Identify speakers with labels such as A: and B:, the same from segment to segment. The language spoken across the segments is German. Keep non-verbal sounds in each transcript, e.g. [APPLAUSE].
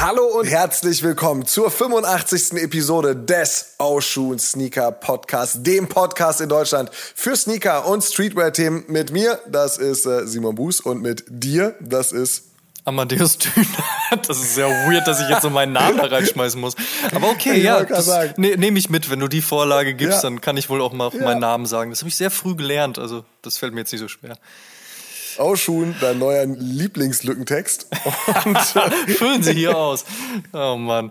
A: Hallo und herzlich willkommen zur 85. Episode des Oshun Sneaker Podcast, dem Podcast in Deutschland für Sneaker und Streetwear-Themen mit mir, das ist äh, Simon Buß und mit dir, das ist
B: Amadeus Thüner. [LAUGHS] Das ist sehr weird, dass ich jetzt so meinen Namen da [LAUGHS] reinschmeißen muss. Aber okay, ich ja, ne, nehme ich mit. Wenn du die Vorlage gibst, ja. dann kann ich wohl auch mal ja. meinen Namen sagen. Das habe ich sehr früh gelernt, also das fällt mir jetzt nicht so schwer.
A: Ausschuhen, dein neuer Lieblingslückentext. Und, [LAUGHS]
B: Füllen Sie hier aus. Oh Mann.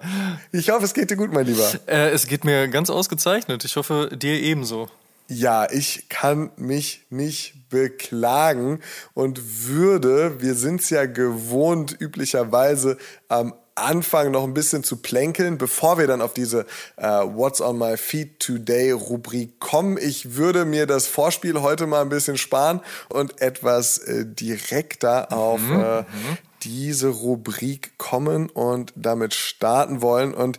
A: Ich hoffe, es geht dir gut, mein Lieber.
B: Äh, es geht mir ganz ausgezeichnet. Ich hoffe, dir ebenso.
A: Ja, ich kann mich nicht beklagen und würde, wir sind es ja gewohnt, üblicherweise am Anfang noch ein bisschen zu plänkeln, bevor wir dann auf diese äh, What's on my feed today Rubrik kommen. Ich würde mir das Vorspiel heute mal ein bisschen sparen und etwas äh, direkter mhm, auf äh, mhm. diese Rubrik kommen und damit starten wollen und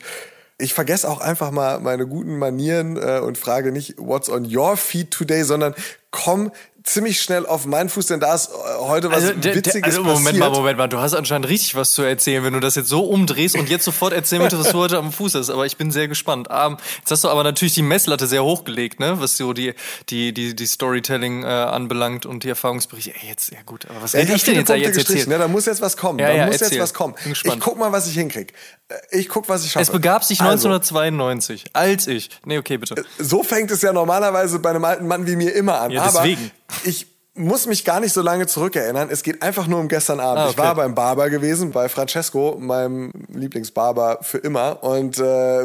A: ich vergesse auch einfach mal meine guten Manieren äh, und frage nicht, what's on your feed today, sondern komm ziemlich schnell auf meinen Fuß, denn da ist äh, heute was also, Witziges also,
B: Moment
A: passiert.
B: mal, Moment mal, du hast anscheinend richtig was zu erzählen, wenn du das jetzt so umdrehst und jetzt sofort erzählen möchtest, was du heute am Fuß hast. Aber ich bin sehr gespannt. Um, jetzt hast du aber natürlich die Messlatte sehr hochgelegt, ne, was so die die die die Storytelling äh, anbelangt und die Erfahrungsberichte. Ey, jetzt ja gut, aber was ja,
A: rede ich denn jetzt, jetzt erzählen? Ne, da muss jetzt was kommen.
B: Ja,
A: da
B: ja,
A: muss
B: erzähl.
A: jetzt was kommen. Ich guck mal, was ich hinkrieg. Äh, ich guck, was ich schaffe.
B: Es begab sich 1992, also, als ich. Nee, okay, bitte. Äh,
A: so fängt es ja normalerweise bei einem alten Mann wie mir immer an.
B: Ja, deswegen.
A: Aber ich muss mich gar nicht so lange zurückerinnern. Es geht einfach nur um gestern Abend. Ah, okay. Ich war beim Barber gewesen, bei Francesco, meinem Lieblingsbarber für immer. Und äh,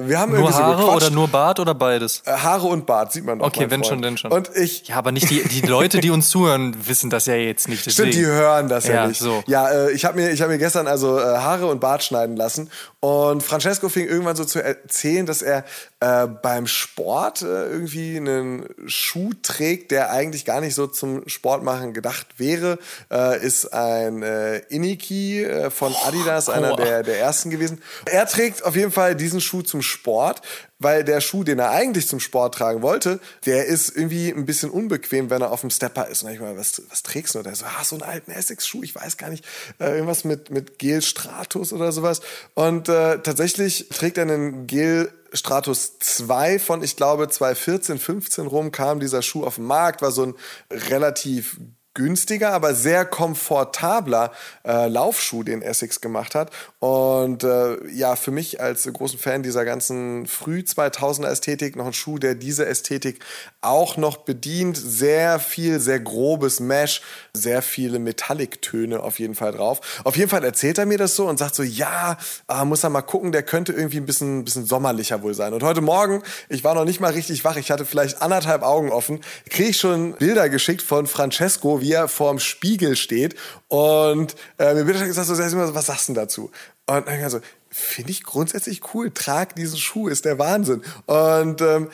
A: wir haben
B: nur
A: irgendwie
B: Haare
A: so
B: oder nur Bart oder beides?
A: Äh, Haare und Bart sieht man doch.
B: Okay, wenn
A: Freund.
B: schon, denn schon.
A: Und ich.
B: Ja, aber nicht die, die Leute, die uns zuhören, wissen das ja jetzt nicht.
A: Deswegen. Stimmt, die hören das ja,
B: ja
A: nicht.
B: So.
A: Ja, äh, ich habe mir, ich mir gestern also äh, Haare und Bart schneiden lassen. Und Francesco fing irgendwann so zu erzählen, dass er äh, beim Sport äh, irgendwie einen Schuh trägt, der eigentlich gar nicht so zum Sportmachen gedacht wäre, äh, ist ein äh, Iniki äh, von Adidas, einer der, der ersten gewesen. Er trägt auf jeden Fall diesen Schuh zum Sport, weil der Schuh, den er eigentlich zum Sport tragen wollte, der ist irgendwie ein bisschen unbequem, wenn er auf dem Stepper ist. Und ich mal, was, was trägst du? Und er so, ah, so einen alten Essex-Schuh, ich weiß gar nicht, äh, irgendwas mit, mit Gel Stratus oder sowas. Und äh, tatsächlich trägt er einen Gel Stratus 2 von, ich glaube, 2014, 15 rum kam dieser Schuh auf den Markt, war so ein relativ günstiger, aber sehr komfortabler äh, Laufschuh, den Essex gemacht hat. Und äh, ja, für mich als großen Fan dieser ganzen früh 2000er Ästhetik noch ein Schuh, der diese Ästhetik auch noch bedient. Sehr viel, sehr grobes Mesh, sehr viele Metallic-Töne auf jeden Fall drauf. Auf jeden Fall erzählt er mir das so und sagt so, ja, äh, muss er mal gucken, der könnte irgendwie ein bisschen, bisschen sommerlicher wohl sein. Und heute Morgen, ich war noch nicht mal richtig wach, ich hatte vielleicht anderthalb Augen offen, kriege ich schon Bilder geschickt von Francesco, wie er vorm Spiegel steht und äh, mir wird gesagt, so, was sagst du dazu? Und dann so, finde ich grundsätzlich cool, trag diesen Schuh, ist der Wahnsinn. Und ähm,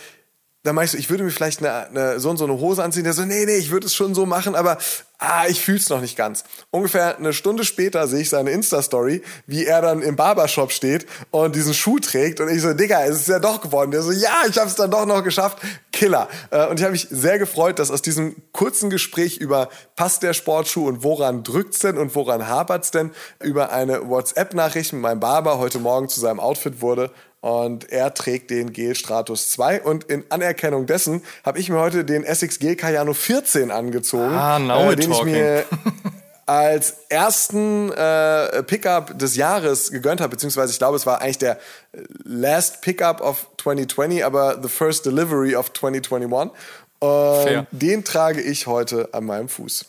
A: dann meinst du, ich würde mir vielleicht eine, eine, so und so eine Hose anziehen. Der so, nee, nee, ich würde es schon so machen, aber ah, ich fühl's noch nicht ganz. Ungefähr eine Stunde später sehe ich seine Insta-Story, wie er dann im Barbershop steht und diesen Schuh trägt. Und ich so, Digga, es ist ja doch geworden. Der so, ja, ich habe es dann doch noch geschafft. Killer. Äh, und ich habe mich sehr gefreut, dass aus diesem kurzen Gespräch über passt der Sportschuh und woran drückt's denn und woran hapert's denn, über eine WhatsApp-Nachricht mit meinem Barber heute Morgen zu seinem Outfit wurde. Und er trägt den Gel Stratus 2. Und in Anerkennung dessen habe ich mir heute den Essex Gel Cayano 14 angezogen.
B: Ah, now
A: äh, den
B: talking.
A: ich mir [LAUGHS] als ersten äh, Pickup des Jahres gegönnt habe, beziehungsweise ich glaube, es war eigentlich der last Pickup of 2020, aber the first delivery of 2021. Und den trage ich heute an meinem Fuß.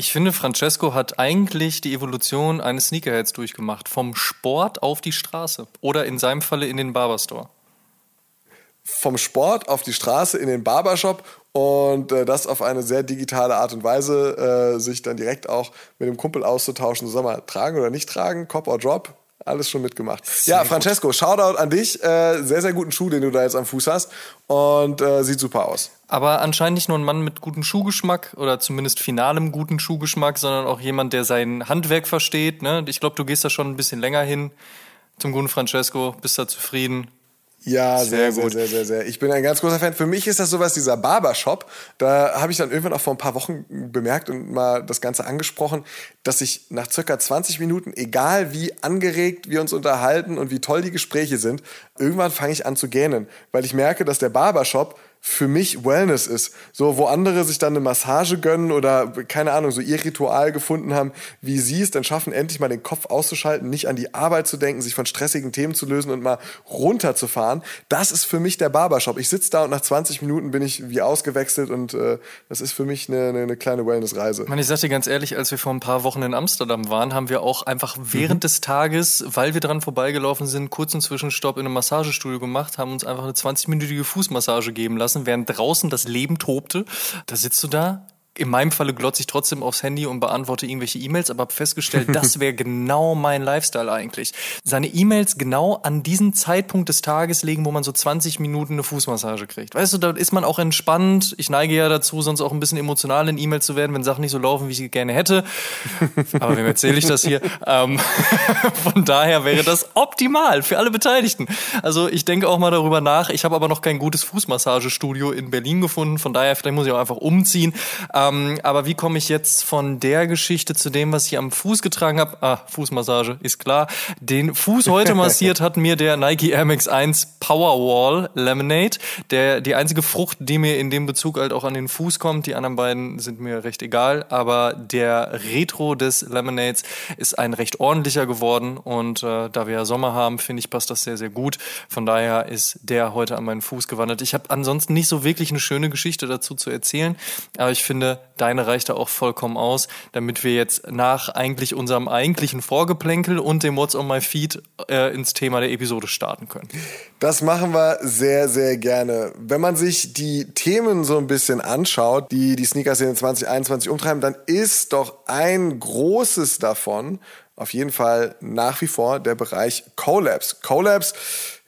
B: Ich finde, Francesco hat eigentlich die Evolution eines Sneakerheads durchgemacht. Vom Sport auf die Straße. Oder in seinem Falle in den Barberstore.
A: Vom Sport auf die Straße in den Barbershop und äh, das auf eine sehr digitale Art und Weise, äh, sich dann direkt auch mit dem Kumpel auszutauschen. So, sag mal, tragen oder nicht tragen, Cop or Drop, alles schon mitgemacht. Sehr ja, Francesco, gut. Shoutout an dich. Äh, sehr, sehr guten Schuh, den du da jetzt am Fuß hast. Und äh, sieht super aus.
B: Aber anscheinend nicht nur ein Mann mit gutem Schuhgeschmack oder zumindest finalem guten Schuhgeschmack, sondern auch jemand, der sein Handwerk versteht. Ne? Ich glaube, du gehst da schon ein bisschen länger hin zum guten Francesco, bist da zufrieden.
A: Ja, sehr, sehr, gut. sehr, sehr, sehr. Ich bin ein ganz großer Fan. Für mich ist das sowas, dieser Barbershop. Da habe ich dann irgendwann auch vor ein paar Wochen bemerkt und mal das Ganze angesprochen, dass ich nach circa 20 Minuten, egal wie angeregt wir uns unterhalten und wie toll die Gespräche sind, irgendwann fange ich an zu gähnen, weil ich merke, dass der Barbershop für mich Wellness ist. So, wo andere sich dann eine Massage gönnen oder, keine Ahnung, so ihr Ritual gefunden haben, wie sie es dann schaffen, endlich mal den Kopf auszuschalten, nicht an die Arbeit zu denken, sich von stressigen Themen zu lösen und mal runterzufahren. Das ist für mich der Barbershop. Ich sitze da und nach 20 Minuten bin ich wie ausgewechselt und äh, das ist für mich eine, eine, eine kleine Wellnessreise.
B: Ich sag dir ganz ehrlich, als wir vor ein paar Wochen in Amsterdam waren, haben wir auch einfach während mhm. des Tages, weil wir dran vorbeigelaufen sind, kurz einen Zwischenstopp in einem Massagestudio gemacht, haben uns einfach eine 20-minütige Fußmassage geben lassen während draußen das Leben tobte. Da sitzt du da in meinem Falle glotze ich trotzdem aufs Handy und beantworte irgendwelche E-Mails, aber habe festgestellt, [LAUGHS] das wäre genau mein Lifestyle eigentlich. Seine E-Mails genau an diesen Zeitpunkt des Tages legen, wo man so 20 Minuten eine Fußmassage kriegt. Weißt du, da ist man auch entspannt. Ich neige ja dazu, sonst auch ein bisschen emotional in E-Mails zu werden, wenn Sachen nicht so laufen, wie ich sie gerne hätte. Aber wem erzähle ich das hier? [LAUGHS] Ähm, [LAUGHS] von daher wäre das optimal für alle Beteiligten. Also ich denke auch mal darüber nach. Ich habe aber noch kein gutes Fußmassagestudio in Berlin gefunden. Von daher, vielleicht muss ich auch einfach umziehen. Ähm, aber wie komme ich jetzt von der Geschichte zu dem, was ich am Fuß getragen habe? Ah, Fußmassage, ist klar. Den Fuß heute massiert hat mir der Nike Air Max 1 Powerwall Lemonade. Der, die einzige Frucht, die mir in dem Bezug halt auch an den Fuß kommt. Die anderen beiden sind mir recht egal. Aber der Retro des Lemonades ist ein recht ordentlicher geworden. Und äh, da wir ja Sommer haben, finde ich, passt das sehr, sehr gut. Von daher ist der heute an meinen Fuß gewandert. Ich habe ansonsten nicht so wirklich eine schöne Geschichte dazu zu erzählen. Aber ich finde, deine reicht da auch vollkommen aus, damit wir jetzt nach eigentlich unserem eigentlichen Vorgeplänkel und dem What's on my feed äh, ins Thema der Episode starten können.
A: Das machen wir sehr, sehr gerne. Wenn man sich die Themen so ein bisschen anschaut, die die Sneaker-Szene 2021 umtreiben, dann ist doch ein großes davon auf jeden Fall nach wie vor der Bereich Collabs. Collabs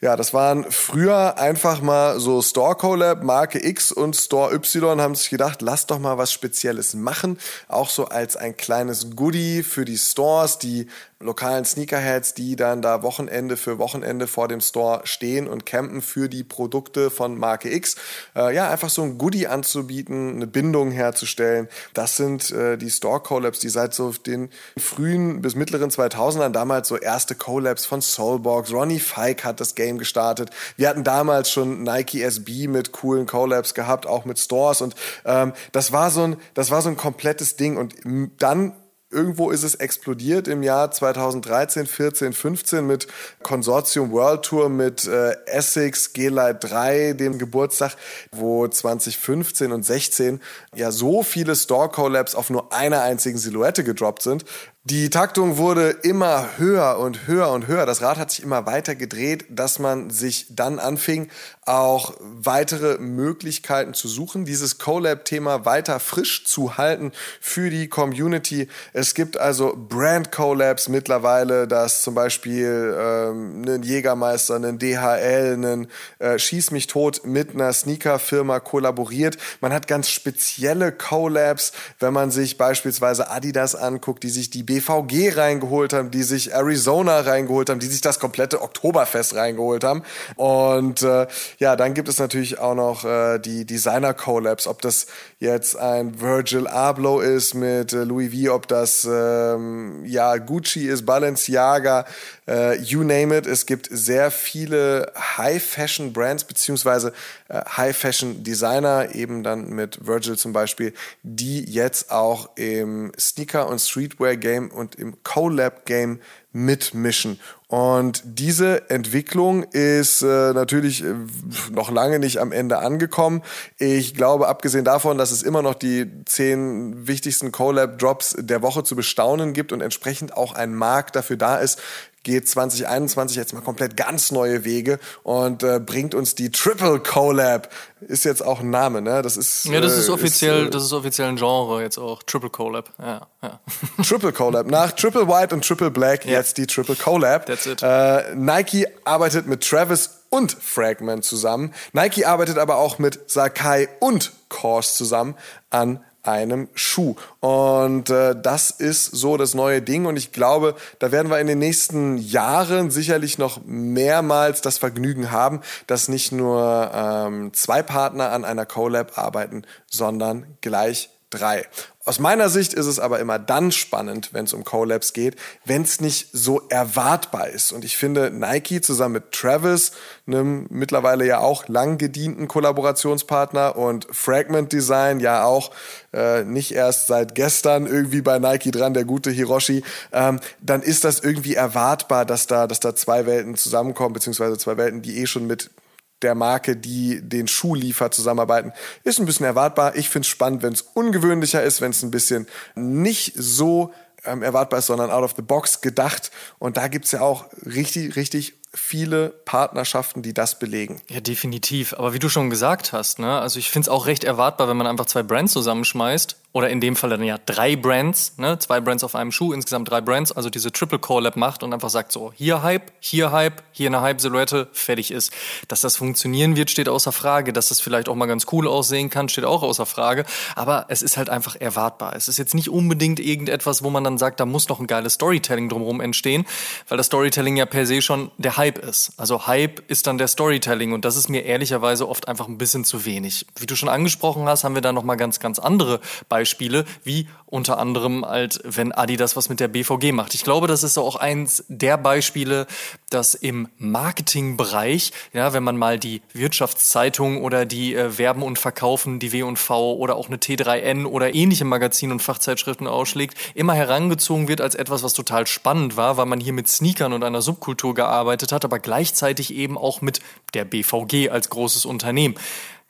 A: ja, das waren früher einfach mal so Store Collab, Marke X und Store Y haben sich gedacht, lass doch mal was Spezielles machen. Auch so als ein kleines Goodie für die Stores, die lokalen Sneakerheads, die dann da Wochenende für Wochenende vor dem Store stehen und campen für die Produkte von Marke X. Äh, ja, einfach so ein Goodie anzubieten, eine Bindung herzustellen. Das sind äh, die Store Collabs, die seit so den frühen bis mittleren 2000ern damals so erste Collabs von Soulbox. Ronnie Fike hat das Game Game gestartet. Wir hatten damals schon Nike SB mit coolen Collabs gehabt, auch mit Stores. Und ähm, das war so ein, das war so ein komplettes Ding. Und dann Irgendwo ist es explodiert im Jahr 2013, 14, 15 mit Consortium World Tour mit äh, Essex G-Lite 3, dem Geburtstag, wo 2015 und 16 ja so viele Store Collabs auf nur einer einzigen Silhouette gedroppt sind, die Taktung wurde immer höher und höher und höher. Das Rad hat sich immer weiter gedreht, dass man sich dann anfing, auch weitere Möglichkeiten zu suchen, dieses Collab-Thema weiter frisch zu halten für die Community. Es gibt also Brand-Collabs mittlerweile, dass zum Beispiel ähm, ein Jägermeister, ein DHL, ein äh, Schieß mich tot mit einer Sneaker-Firma kollaboriert. Man hat ganz spezielle Collabs, wenn man sich beispielsweise Adidas anguckt, die sich die BVG reingeholt haben, die sich Arizona reingeholt haben, die sich das komplette Oktoberfest reingeholt haben. Und äh, ja, dann gibt es natürlich auch noch äh, die Designer-Collabs, ob das jetzt ein Virgil Abloh ist mit äh, Louis V, ob das ähm, ja Gucci ist, Balenciaga, äh, you name it. Es gibt sehr viele High-Fashion-Brands beziehungsweise äh, High-Fashion-Designer, eben dann mit Virgil zum Beispiel, die jetzt auch im Sneaker- und Streetwear-Game und im Collab-Game mitmischen. Und diese Entwicklung ist äh, natürlich äh, noch lange nicht am Ende angekommen. Ich glaube, abgesehen davon, dass es immer noch die zehn wichtigsten Collab-Drops der Woche zu bestaunen gibt und entsprechend auch ein Markt dafür da ist, geht 2021 jetzt mal komplett ganz neue Wege und äh, bringt uns die Triple Collab. Ist jetzt auch ein Name, ne? Das ist
B: ja, das ist
A: äh,
B: offiziell,
A: äh,
B: das ist offiziell ein Genre jetzt auch Triple Collab. Ja, ja. [LAUGHS]
A: Triple Collab. Nach Triple White und Triple Black jetzt die Triple Collab.
B: That's it.
A: Äh, Nike arbeitet mit Travis und Fragment zusammen. Nike arbeitet aber auch mit Sakai und Kors zusammen an einem Schuh. Und äh, das ist so das neue Ding. Und ich glaube, da werden wir in den nächsten Jahren sicherlich noch mehrmals das Vergnügen haben, dass nicht nur ähm, zwei Partner an einer Collab arbeiten, sondern gleich drei. Aus meiner Sicht ist es aber immer dann spannend, wenn es um Collabs geht, wenn es nicht so erwartbar ist. Und ich finde, Nike zusammen mit Travis, einem mittlerweile ja auch lang gedienten Kollaborationspartner und Fragment Design ja auch äh, nicht erst seit gestern irgendwie bei Nike dran, der gute Hiroshi, ähm, dann ist das irgendwie erwartbar, dass da, dass da zwei Welten zusammenkommen, beziehungsweise zwei Welten, die eh schon mit der Marke, die den Schuh liefert, zusammenarbeiten, ist ein bisschen erwartbar. Ich finde es spannend, wenn es ungewöhnlicher ist, wenn es ein bisschen nicht so ähm, erwartbar ist, sondern out of the box gedacht. Und da gibt's ja auch richtig, richtig viele Partnerschaften, die das belegen.
B: Ja, definitiv. Aber wie du schon gesagt hast, ne, also ich finde es auch recht erwartbar, wenn man einfach zwei Brands zusammenschmeißt. Oder in dem Fall dann ja drei Brands, ne, zwei Brands auf einem Schuh, insgesamt drei Brands, also diese Triple Collab macht und einfach sagt so, hier Hype, hier Hype, hier eine Hype-Silhouette, fertig ist. Dass das funktionieren wird, steht außer Frage. Dass das vielleicht auch mal ganz cool aussehen kann, steht auch außer Frage. Aber es ist halt einfach erwartbar. Es ist jetzt nicht unbedingt irgendetwas, wo man dann sagt, da muss noch ein geiles Storytelling drumherum entstehen, weil das Storytelling ja per se schon der Hype ist. Also Hype ist dann der Storytelling und das ist mir ehrlicherweise oft einfach ein bisschen zu wenig. Wie du schon angesprochen hast, haben wir da noch mal ganz, ganz andere Beispiele, wie unter anderem halt, wenn Adidas was mit der BVG macht. Ich glaube, das ist auch eins der Beispiele, dass im Marketingbereich, ja, wenn man mal die Wirtschaftszeitung oder die äh, Werben und Verkaufen, die W&V oder auch eine T3N oder ähnliche Magazine und Fachzeitschriften ausschlägt, immer herangezogen wird als etwas, was total spannend war, weil man hier mit Sneakern und einer Subkultur gearbeitet hat, aber gleichzeitig eben auch mit der BVG als großes Unternehmen.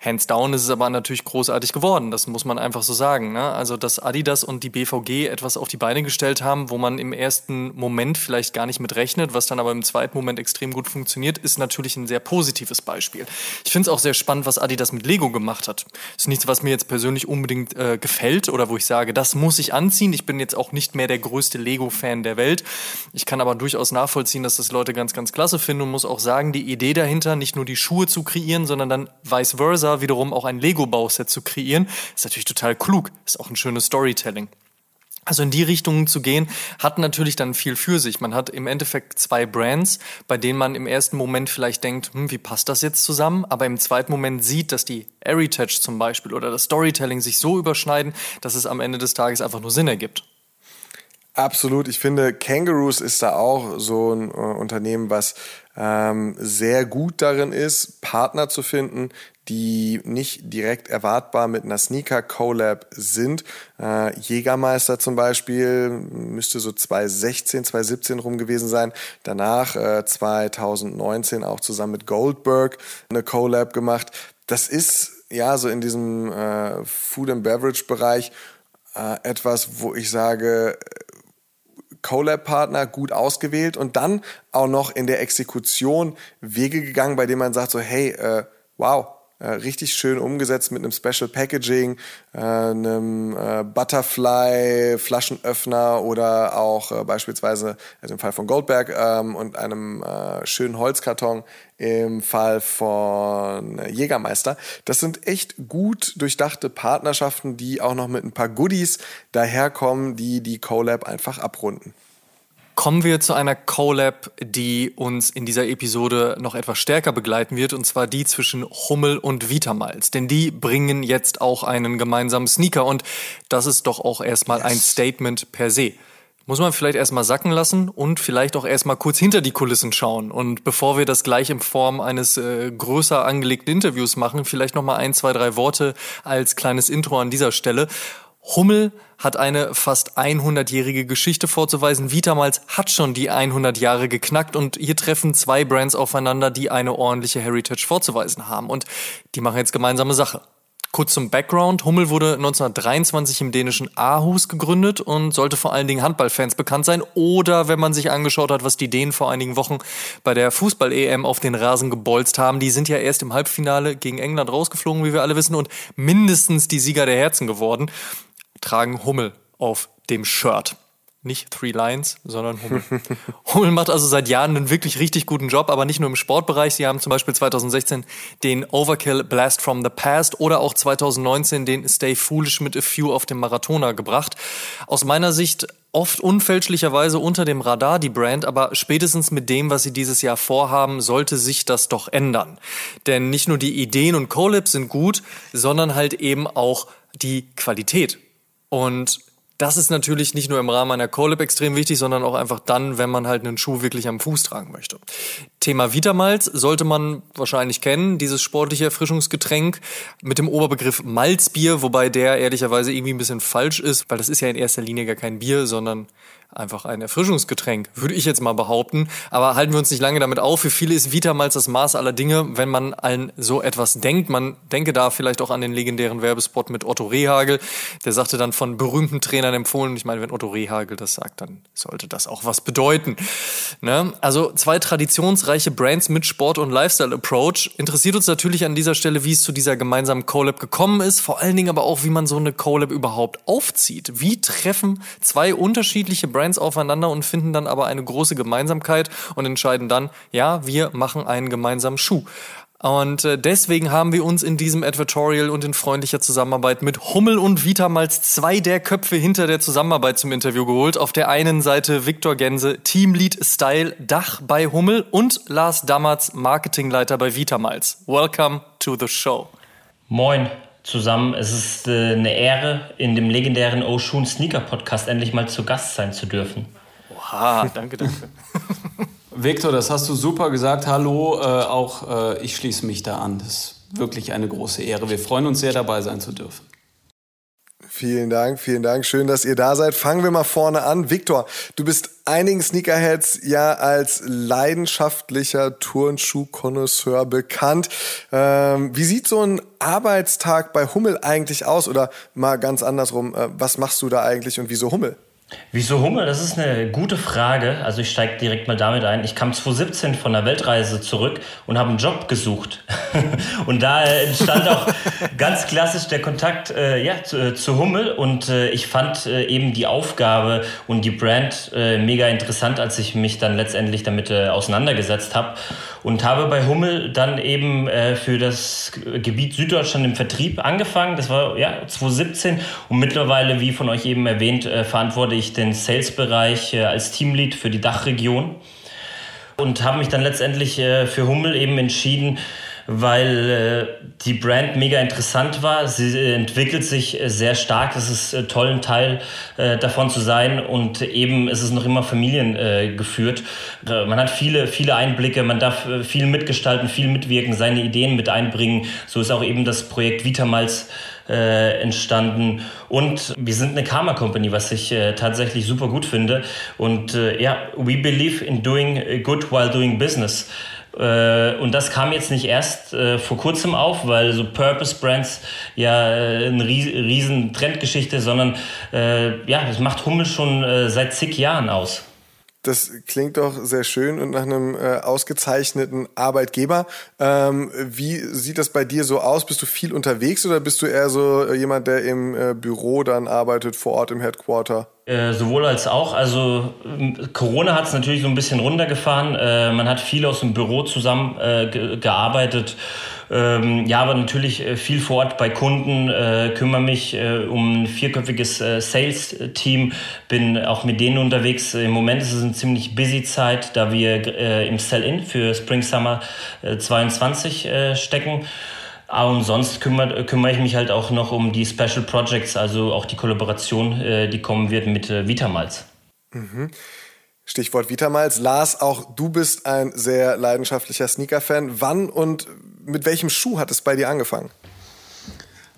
B: Hands down ist es aber natürlich großartig geworden, das muss man einfach so sagen. Ne? Also, dass Adidas und die BVG etwas auf die Beine gestellt haben, wo man im ersten Moment vielleicht gar nicht mit rechnet, was dann aber im zweiten Moment extrem gut funktioniert, ist natürlich ein sehr positives Beispiel. Ich finde es auch sehr spannend, was Adidas mit Lego gemacht hat. Das ist nichts, was mir jetzt persönlich unbedingt äh, gefällt oder wo ich sage, das muss ich anziehen. Ich bin jetzt auch nicht mehr der größte Lego-Fan der Welt. Ich kann aber durchaus nachvollziehen, dass das Leute ganz, ganz klasse finden und muss auch sagen, die Idee dahinter, nicht nur die Schuhe zu kreieren, sondern dann vice versa wiederum auch ein Lego-Bauset zu kreieren, ist natürlich total klug. Ist auch ein schönes Storytelling. Also in die Richtung zu gehen, hat natürlich dann viel für sich. Man hat im Endeffekt zwei Brands, bei denen man im ersten Moment vielleicht denkt, hm, wie passt das jetzt zusammen? Aber im zweiten Moment sieht, dass die Heritage zum Beispiel oder das Storytelling sich so überschneiden, dass es am Ende des Tages einfach nur Sinn ergibt.
A: Absolut. Ich finde, Kangaroos ist da auch so ein äh, Unternehmen, was ähm, sehr gut darin ist, Partner zu finden, die nicht direkt erwartbar mit einer Sneaker-Collab sind. Äh, Jägermeister zum Beispiel müsste so 2016, 2017 rum gewesen sein. Danach äh, 2019 auch zusammen mit Goldberg eine Collab gemacht. Das ist ja so in diesem äh, Food and Beverage Bereich äh, etwas, wo ich sage, Collab-Partner gut ausgewählt und dann auch noch in der Exekution Wege gegangen, bei denen man sagt so, hey, äh, wow, äh, richtig schön umgesetzt mit einem Special Packaging, äh, einem äh, Butterfly Flaschenöffner oder auch äh, beispielsweise also im Fall von Goldberg ähm, und einem äh, schönen Holzkarton im Fall von Jägermeister. Das sind echt gut durchdachte Partnerschaften, die auch noch mit ein paar Goodies daherkommen, die die Collab einfach abrunden.
B: Kommen wir zu einer Collab, die uns in dieser Episode noch etwas stärker begleiten wird, und zwar die zwischen Hummel und Vitamals. Denn die bringen jetzt auch einen gemeinsamen Sneaker und das ist doch auch erstmal yes. ein Statement per se. Muss man vielleicht erstmal sacken lassen und vielleicht auch erstmal kurz hinter die Kulissen schauen. Und bevor wir das gleich in Form eines äh, größer angelegten Interviews machen, vielleicht nochmal ein, zwei, drei Worte als kleines Intro an dieser Stelle. Hummel hat eine fast 100-jährige Geschichte vorzuweisen. Vitamals hat schon die 100 Jahre geknackt und hier treffen zwei Brands aufeinander, die eine ordentliche Heritage vorzuweisen haben und die machen jetzt gemeinsame Sache. Kurz zum Background. Hummel wurde 1923 im dänischen Aarhus gegründet und sollte vor allen Dingen Handballfans bekannt sein. Oder wenn man sich angeschaut hat, was die Dänen vor einigen Wochen bei der Fußball-EM auf den Rasen gebolzt haben. Die sind ja erst im Halbfinale gegen England rausgeflogen, wie wir alle wissen, und mindestens die Sieger der Herzen geworden, tragen Hummel auf dem Shirt. Nicht Three Lions, sondern Hummel. [LAUGHS] Hummel macht also seit Jahren einen wirklich richtig guten Job, aber nicht nur im Sportbereich. Sie haben zum Beispiel 2016 den Overkill Blast from the Past oder auch 2019 den Stay Foolish mit A Few auf dem Marathoner gebracht. Aus meiner Sicht oft unfälschlicherweise unter dem Radar die Brand, aber spätestens mit dem, was sie dieses Jahr vorhaben, sollte sich das doch ändern. Denn nicht nur die Ideen und Collabs sind gut, sondern halt eben auch die Qualität. Und das ist natürlich nicht nur im Rahmen einer Collab extrem wichtig, sondern auch einfach dann, wenn man halt einen Schuh wirklich am Fuß tragen möchte. Thema Vitamalz sollte man wahrscheinlich kennen, dieses sportliche Erfrischungsgetränk mit dem Oberbegriff Malzbier, wobei der ehrlicherweise irgendwie ein bisschen falsch ist, weil das ist ja in erster Linie gar kein Bier, sondern einfach ein Erfrischungsgetränk, würde ich jetzt mal behaupten. Aber halten wir uns nicht lange damit auf. Für viele ist Vitamals das Maß aller Dinge, wenn man an so etwas denkt. Man denke da vielleicht auch an den legendären Werbespot mit Otto Rehagel. Der sagte dann von berühmten Trainern empfohlen. Ich meine, wenn Otto Rehagel das sagt, dann sollte das auch was bedeuten. Ne? Also zwei traditionsreiche Brands mit Sport- und Lifestyle-Approach. Interessiert uns natürlich an dieser Stelle, wie es zu dieser gemeinsamen Collab gekommen ist. Vor allen Dingen aber auch, wie man so eine Collab überhaupt aufzieht. Wie treffen zwei unterschiedliche Brands Brands aufeinander und finden dann aber eine große Gemeinsamkeit und entscheiden dann, ja, wir machen einen gemeinsamen Schuh. Und äh, deswegen haben wir uns in diesem Advertorial und in freundlicher Zusammenarbeit mit Hummel und Vitamals zwei der Köpfe hinter der Zusammenarbeit zum Interview geholt. Auf der einen Seite Viktor Gense, Teamlead Style Dach bei Hummel und Lars Dammertz, Marketingleiter bei Vitamals. Welcome to the show.
C: Moin zusammen. Es ist äh, eine Ehre, in dem legendären Oshun Sneaker Podcast endlich mal zu Gast sein zu dürfen.
B: Oha, danke, danke. [LAUGHS]
D: Victor, das hast du super gesagt. Hallo, äh, auch äh, ich schließe mich da an. Das ist wirklich eine große Ehre. Wir freuen uns sehr, dabei sein zu dürfen.
A: Vielen Dank, vielen Dank. Schön, dass ihr da seid. Fangen wir mal vorne an. Viktor, du bist einigen Sneakerheads ja als leidenschaftlicher Turnschuh-Konnoisseur bekannt. Ähm, wie sieht so ein Arbeitstag bei Hummel eigentlich aus? Oder mal ganz andersrum, äh, was machst du da eigentlich und wieso Hummel?
C: Wieso Hummel? Das ist eine gute Frage. Also ich steige direkt mal damit ein. Ich kam 2017 von der Weltreise zurück und habe einen Job gesucht. [LAUGHS] und da entstand auch [LAUGHS] ganz klassisch der Kontakt äh, ja, zu, äh, zu, Hummel. Und äh, ich fand äh, eben die Aufgabe und die Brand äh, mega interessant, als ich mich dann letztendlich damit äh, auseinandergesetzt habe. Und habe bei Hummel dann eben für das Gebiet Süddeutschland im Vertrieb angefangen. Das war ja 2017 und mittlerweile, wie von euch eben erwähnt, verantwortlich ich den Sales-Bereich äh, als Teamlead für die Dachregion und habe mich dann letztendlich äh, für Hummel eben entschieden, weil äh, die Brand mega interessant war. Sie entwickelt sich sehr stark. Es ist toll, ein Teil davon zu sein und eben ist es noch immer familiengeführt. man hat viele, viele Einblicke, man darf viel mitgestalten, viel mitwirken, seine Ideen mit einbringen. So ist auch eben das Projekt Vitamals äh, entstanden. Und wir sind eine Karma Company, was ich äh, tatsächlich super gut finde. Und äh, ja, we believe in doing good while doing business. Äh, und das kam jetzt nicht erst äh, vor kurzem auf, weil so Purpose Brands ja äh, eine riesen Trendgeschichte, sondern ja, das macht Hummel schon seit zig Jahren aus.
A: Das klingt doch sehr schön und nach einem äh, ausgezeichneten Arbeitgeber. Ähm, wie sieht das bei dir so aus? Bist du viel unterwegs oder bist du eher so äh, jemand, der im äh, Büro dann arbeitet, vor Ort im Headquarter?
C: Äh, sowohl als auch. Also Corona hat es natürlich so ein bisschen runtergefahren. Äh, man hat viel aus dem Büro zusammen äh, ge gearbeitet. Ähm, ja, aber natürlich äh, viel vor Ort bei Kunden, äh, kümmere mich äh, um ein vierköpfiges äh, Sales-Team, bin auch mit denen unterwegs. Im Moment ist es eine ziemlich busy Zeit, da wir äh, im Sell-In für Spring Summer 22 äh, stecken. Aber und sonst kümmere, kümmere ich mich halt auch noch um die Special Projects, also auch die Kollaboration, die kommen wird mit Vitamals.
A: Mhm. Stichwort Vitamals. Lars, auch du bist ein sehr leidenschaftlicher Sneaker-Fan. Wann und mit welchem Schuh hat es bei dir angefangen?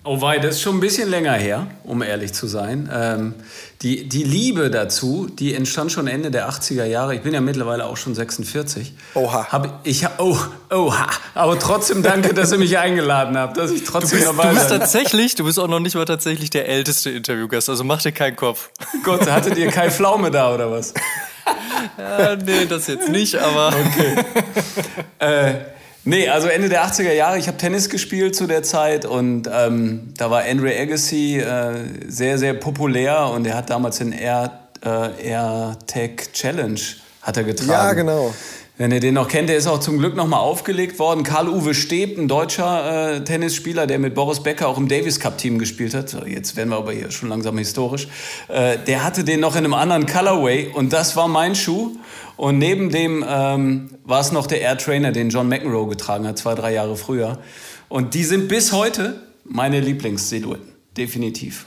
D: Oh wei, das ist schon ein bisschen länger her, um ehrlich zu sein. Ähm, die, die Liebe dazu, die entstand schon Ende der 80er Jahre. Ich bin ja mittlerweile auch schon 46.
A: Oha.
D: Hab ich, oh, oha. Aber trotzdem danke, dass ihr mich eingeladen habt, dass ich trotzdem
B: Du bist,
D: dabei
B: du bist
D: bin.
B: tatsächlich, du bist auch noch nicht mal tatsächlich der älteste Interviewgast, also mach dir keinen Kopf.
D: Gott, hattet ihr Kai Pflaume da oder was? [LAUGHS]
B: Ja, nee, das jetzt nicht, aber. [LAUGHS]
D: Äh, nee, also Ende der 80er Jahre, ich habe Tennis gespielt zu der Zeit und ähm, da war Andre Agassi äh, sehr, sehr populär und er hat damals den Air, äh, AirTag Challenge hat er getragen.
A: Ja, genau.
D: Wenn ihr den noch kennt, der ist auch zum Glück nochmal aufgelegt worden. Karl-Uwe Steb, ein deutscher äh, Tennisspieler, der mit Boris Becker auch im Davis Cup-Team gespielt hat. Jetzt werden wir aber hier schon langsam historisch. Äh, der hatte den noch in einem anderen Colorway und das war mein Schuh. Und neben dem ähm, war es noch der Air Trainer, den John McEnroe getragen hat, zwei, drei Jahre früher. Und die sind bis heute meine Lieblingssilhouetten. Definitiv.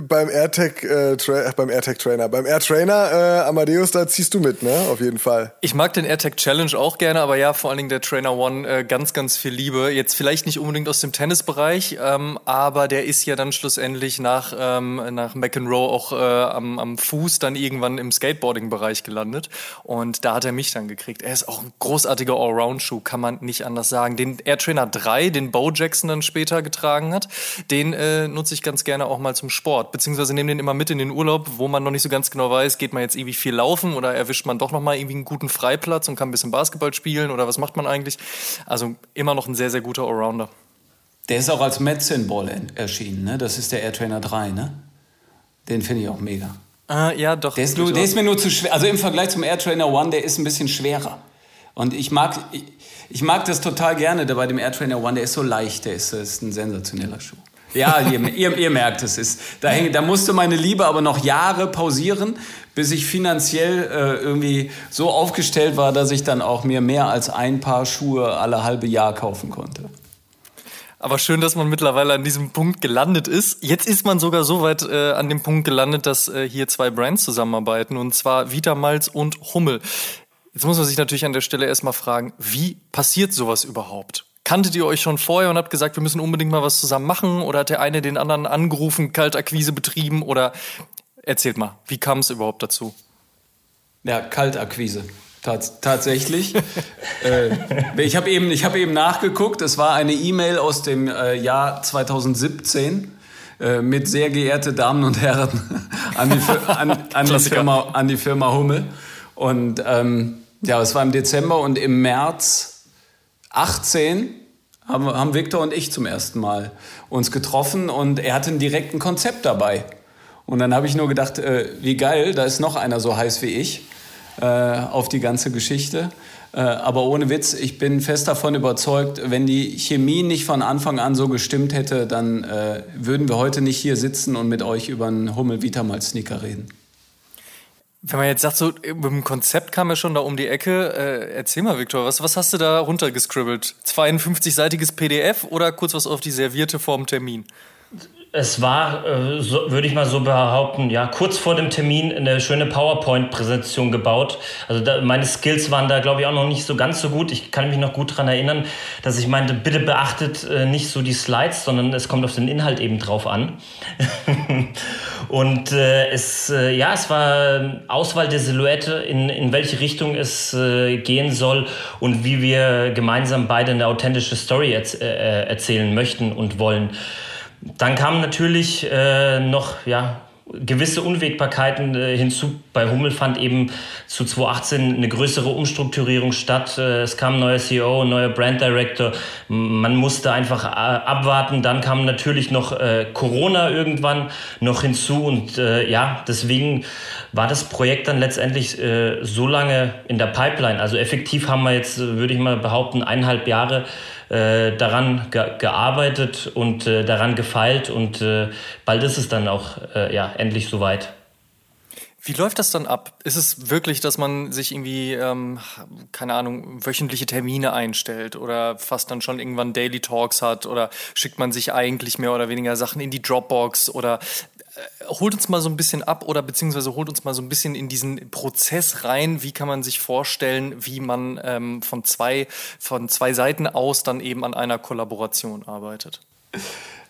A: Beim AirTag, äh, Tra beim AirTag Trainer. Beim Air Trainer, äh, Amadeus, da ziehst du mit, ne? Auf jeden Fall.
B: Ich mag den AirTag Challenge auch gerne, aber ja, vor allen Dingen der Trainer One äh, ganz, ganz viel Liebe. Jetzt vielleicht nicht unbedingt aus dem Tennisbereich, ähm, aber der ist ja dann schlussendlich nach, ähm, nach McEnroe auch äh, am, am Fuß dann irgendwann im Skateboarding-Bereich gelandet. Und da hat er mich dann gekriegt. Er ist auch ein großartiger Allround-Schuh, kann man nicht anders sagen. Den Air Trainer 3, den Bo Jackson dann später getragen hat, den äh, nutze ich ganz gerne auch mal zum Sport. Beziehungsweise nehme den immer mit in den Urlaub, wo man noch nicht so ganz genau weiß, geht man jetzt irgendwie viel laufen oder erwischt man doch noch mal irgendwie einen guten Freiplatz und kann ein bisschen Basketball spielen oder was macht man eigentlich? Also immer noch ein sehr, sehr guter Allrounder.
D: Der ist auch als Medicine Ball en- erschienen, ne? Das ist der Air Trainer 3, ne? Den finde ich auch mega.
B: Ah, ja, doch.
D: Der ist, nur, der ist mir nur zu schwer. Also im Vergleich zum Air Trainer One, der ist ein bisschen schwerer. Und ich mag, ich, ich mag das total gerne da bei dem Air Trainer One. Der ist so leicht, der ist, ist ein sensationeller Schuh. Ja, ihr, ihr, ihr merkt es. Ist, da, häng, da musste meine Liebe aber noch Jahre pausieren, bis ich finanziell äh, irgendwie so aufgestellt war, dass ich dann auch mir mehr als ein Paar Schuhe alle halbe Jahr kaufen konnte.
B: Aber schön, dass man mittlerweile an diesem Punkt gelandet ist. Jetzt ist man sogar so weit äh, an dem Punkt gelandet, dass äh, hier zwei Brands zusammenarbeiten, und zwar Vitamalz und Hummel. Jetzt muss man sich natürlich an der Stelle erstmal fragen, wie passiert sowas überhaupt? Kanntet ihr euch schon vorher und habt gesagt, wir müssen unbedingt mal was zusammen machen? Oder hat der eine den anderen angerufen, Kaltakquise betrieben? Oder erzählt mal, wie kam es überhaupt dazu?
D: Ja, Kaltakquise. Tats tatsächlich. [LAUGHS] äh, ich habe eben, ich hab eben nachgeguckt, es war eine E-Mail aus dem äh, Jahr 2017 äh, mit sehr geehrte Damen und Herren [LAUGHS] an die, an, an die. Firma, an die Firma Hummel. Und ähm, ja, es war im Dezember und im März 18 haben, haben Victor und ich zum ersten Mal uns getroffen und er hatte ein direkten Konzept dabei. Und dann habe ich nur gedacht, äh, wie geil, da ist noch einer so heiß wie ich äh, auf die ganze Geschichte. Äh, aber ohne Witz, ich bin fest davon überzeugt, wenn die Chemie nicht von Anfang an so gestimmt hätte, dann äh, würden wir heute nicht hier sitzen und mit euch über einen Hummel-Vitamal-Sneaker reden.
B: Wenn man jetzt sagt, so mit dem Konzept kam er schon da um die Ecke, äh, erzähl mal, Viktor, was, was hast du da runtergescribbelt? 52-seitiges PDF oder kurz was auf die Servierte vorm Termin?
C: Es war, äh, so, würde ich mal so behaupten, ja, kurz vor dem Termin eine schöne PowerPoint-Präsentation gebaut. Also da, meine Skills waren da, glaube ich, auch noch nicht so ganz so gut. Ich kann mich noch gut daran erinnern, dass ich meinte, bitte beachtet äh, nicht so die Slides, sondern es kommt auf den Inhalt eben drauf an. [LAUGHS] Und äh, es, äh, ja, es war Auswahl der Silhouette, in, in welche Richtung es äh, gehen soll und wie wir gemeinsam beide eine authentische Story erz äh, erzählen möchten und wollen. Dann kamen natürlich äh, noch ja, gewisse Unwägbarkeiten äh, hinzu. Bei Hummel fand eben zu 2018 eine größere Umstrukturierung statt. Äh, es kam ein neuer CEO, ein neuer Brand Director. Man musste einfach äh, abwarten. Dann kam natürlich noch äh, Corona irgendwann noch hinzu. Und äh, ja, deswegen war das Projekt dann letztendlich äh, so lange in der Pipeline. Also effektiv haben wir jetzt, würde ich mal behaupten, eineinhalb Jahre äh, daran ge gearbeitet und äh, daran gefeilt und äh, bald ist es dann auch äh, ja, endlich soweit.
B: Wie läuft das dann ab? Ist es wirklich, dass man sich irgendwie, ähm, keine Ahnung, wöchentliche Termine einstellt oder fast dann schon irgendwann Daily Talks hat oder schickt man sich eigentlich mehr oder weniger Sachen in die Dropbox oder holt uns mal so ein bisschen ab oder beziehungsweise holt uns mal so ein bisschen in diesen Prozess rein. Wie kann man sich vorstellen, wie man ähm, von zwei von zwei Seiten aus dann eben an einer Kollaboration arbeitet?